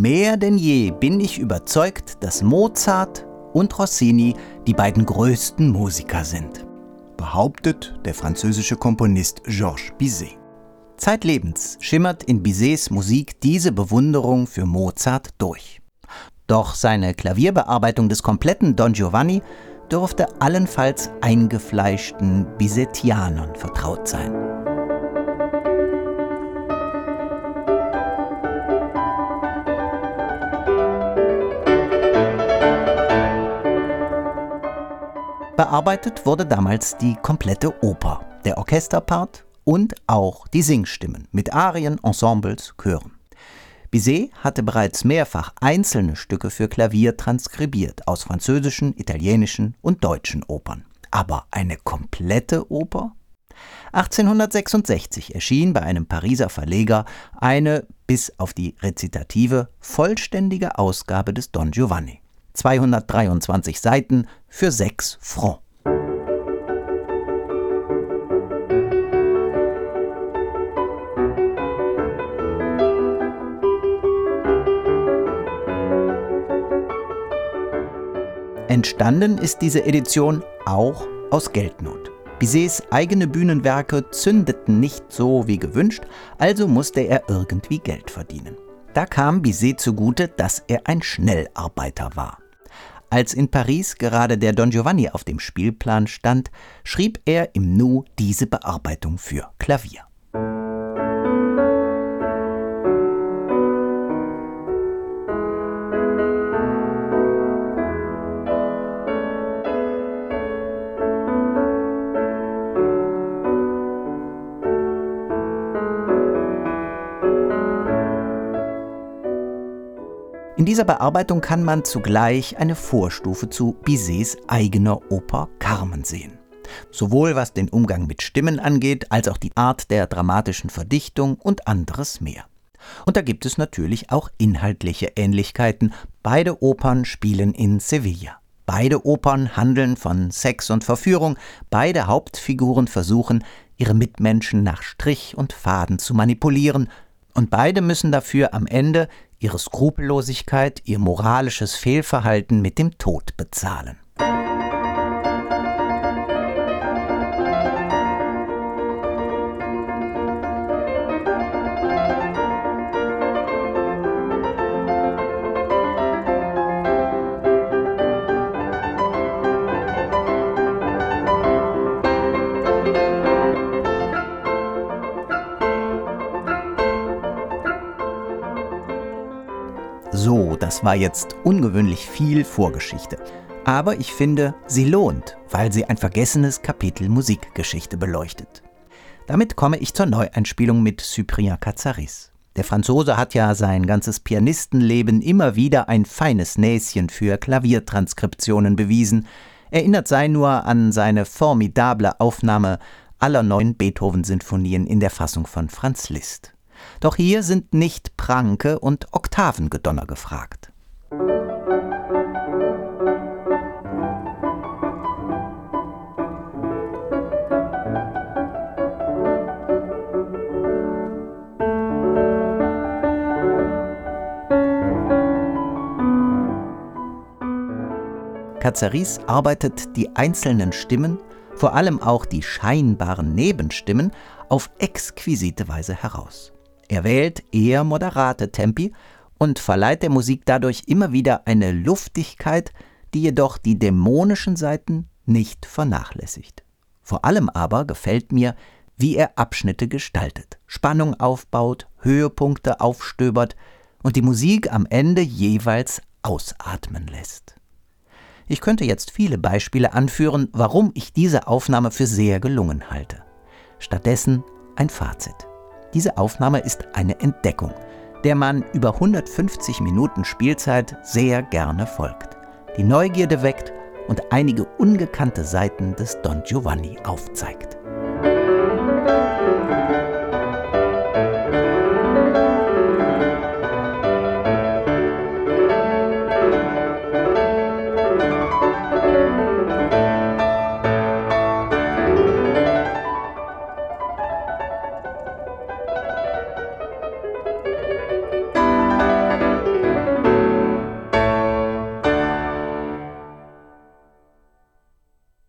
Mehr denn je bin ich überzeugt, dass Mozart und Rossini die beiden größten Musiker sind, behauptet der französische Komponist Georges Bizet. Zeitlebens schimmert in Bizets Musik diese Bewunderung für Mozart durch. Doch seine Klavierbearbeitung des kompletten Don Giovanni dürfte allenfalls eingefleischten Bizetianern vertraut sein. Bearbeitet wurde damals die komplette Oper, der Orchesterpart und auch die Singstimmen mit Arien, Ensembles, Chören. Bizet hatte bereits mehrfach einzelne Stücke für Klavier transkribiert aus französischen, italienischen und deutschen Opern. Aber eine komplette Oper? 1866 erschien bei einem Pariser Verleger eine, bis auf die Rezitative, vollständige Ausgabe des Don Giovanni. 223 Seiten für 6 Francs. Entstanden ist diese Edition auch aus Geldnot. Bizets eigene Bühnenwerke zündeten nicht so wie gewünscht, also musste er irgendwie Geld verdienen. Da kam Bizet zugute, dass er ein Schnellarbeiter war. Als in Paris gerade der Don Giovanni auf dem Spielplan stand, schrieb er im Nu diese Bearbeitung für Klavier. In dieser Bearbeitung kann man zugleich eine Vorstufe zu Bizets eigener Oper Carmen sehen. Sowohl was den Umgang mit Stimmen angeht, als auch die Art der dramatischen Verdichtung und anderes mehr. Und da gibt es natürlich auch inhaltliche Ähnlichkeiten. Beide Opern spielen in Sevilla. Beide Opern handeln von Sex und Verführung. Beide Hauptfiguren versuchen, ihre Mitmenschen nach Strich und Faden zu manipulieren. Und beide müssen dafür am Ende ihre Skrupellosigkeit, ihr moralisches Fehlverhalten mit dem Tod bezahlen. So, das war jetzt ungewöhnlich viel Vorgeschichte. Aber ich finde, sie lohnt, weil sie ein vergessenes Kapitel Musikgeschichte beleuchtet. Damit komme ich zur Neueinspielung mit Cyprien Cazaris. Der Franzose hat ja sein ganzes Pianistenleben immer wieder ein feines Näschen für Klaviertranskriptionen bewiesen. Erinnert sei nur an seine formidable Aufnahme aller neuen Beethoven-Sinfonien in der Fassung von Franz Liszt. Doch hier sind nicht Pranke und Oktavengedonner gefragt. Cazaris arbeitet die einzelnen Stimmen, vor allem auch die scheinbaren Nebenstimmen, auf exquisite Weise heraus. Er wählt eher moderate Tempi und verleiht der Musik dadurch immer wieder eine Luftigkeit, die jedoch die dämonischen Seiten nicht vernachlässigt. Vor allem aber gefällt mir, wie er Abschnitte gestaltet, Spannung aufbaut, Höhepunkte aufstöbert und die Musik am Ende jeweils ausatmen lässt. Ich könnte jetzt viele Beispiele anführen, warum ich diese Aufnahme für sehr gelungen halte. Stattdessen ein Fazit. Diese Aufnahme ist eine Entdeckung, der man über 150 Minuten Spielzeit sehr gerne folgt, die Neugierde weckt und einige ungekannte Seiten des Don Giovanni aufzeigt.